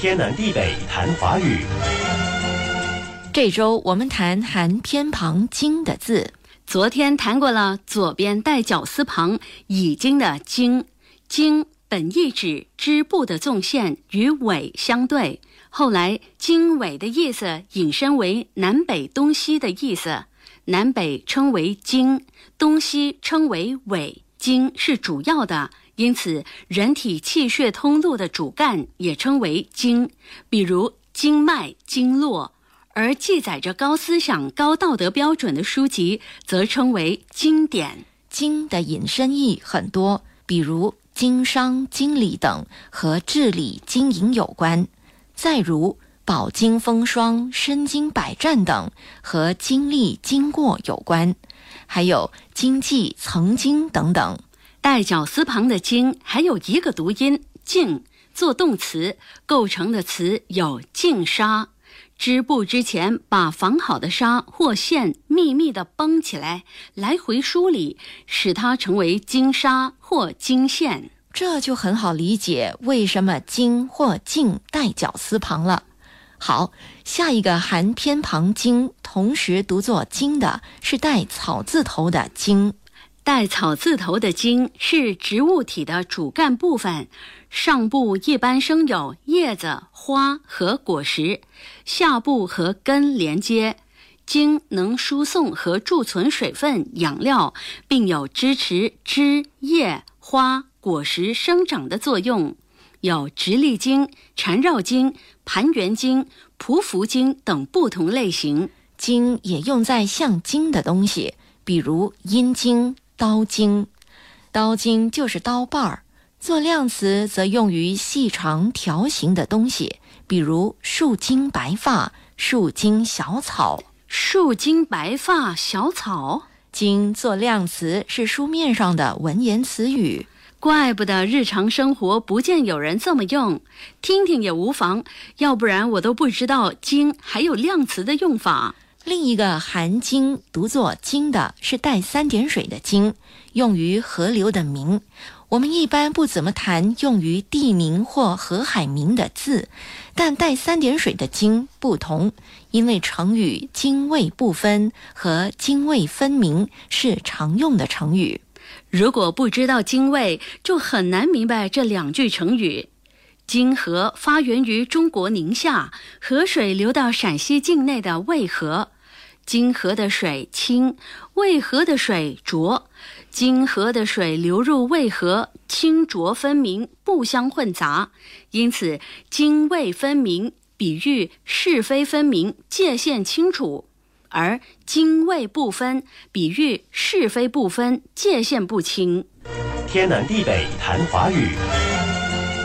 天南地北谈华语。这周我们谈含偏旁“经”的字。昨天谈过了，左边带绞丝旁“已经”的“经”，“经”本意指织布的纵线与纬相对，后来“经纬”的意思引申为南北东西的意思，南北称为经，东西称为纬。经是主要的，因此人体气血通路的主干也称为经，比如经脉、经络。而记载着高思想、高道德标准的书籍，则称为经典。经的引申义很多，比如经商、经理等和治理、经营有关；再如饱经风霜、身经百战等和经历、经过有关；还有经济、曾经等等。带绞丝旁的“经”还有一个读音“净”，做动词构成的词有净纱。织布之前，把纺好的纱或线密密地绷起来，来回梳理，使它成为金纱或金线。这就很好理解为什么“经”或“净”带绞丝旁了。好，下一个含偏旁“经”，同时读作“经”的是带草字头的“经”。带草字头的茎是植物体的主干部分，上部一般生有叶子、花和果实，下部和根连接。茎能输送和贮存水分、养料，并有支持枝叶、花、果实生长的作用。有直立茎、缠绕茎、盘圆茎、匍匐茎等不同类型。茎也用在像茎的东西，比如阴茎。刀茎，刀茎就是刀把儿。做量词则用于细长条形的东西，比如树茎白发、树茎小草。树茎白发小草，茎做量词是书面上的文言词语，怪不得日常生活不见有人这么用。听听也无妨，要不然我都不知道茎还有量词的用法。另一个含“经”读作“经”的是带三点水的“经”，用于河流的名。我们一般不怎么谈用于地名或河海名的字，但带三点水的“经”不同，因为成语“泾渭不分”和“泾渭分明”是常用的成语。如果不知道“泾渭”，就很难明白这两句成语。泾河发源于中国宁夏，河水流到陕西境内的渭河。泾河的水清，渭河的水浊。泾河的水流入渭河，清浊分明，不相混杂，因此泾渭分明，比喻是非分明，界限清楚；而泾渭不分，比喻是非不分，界限不清。天南地北谈华语。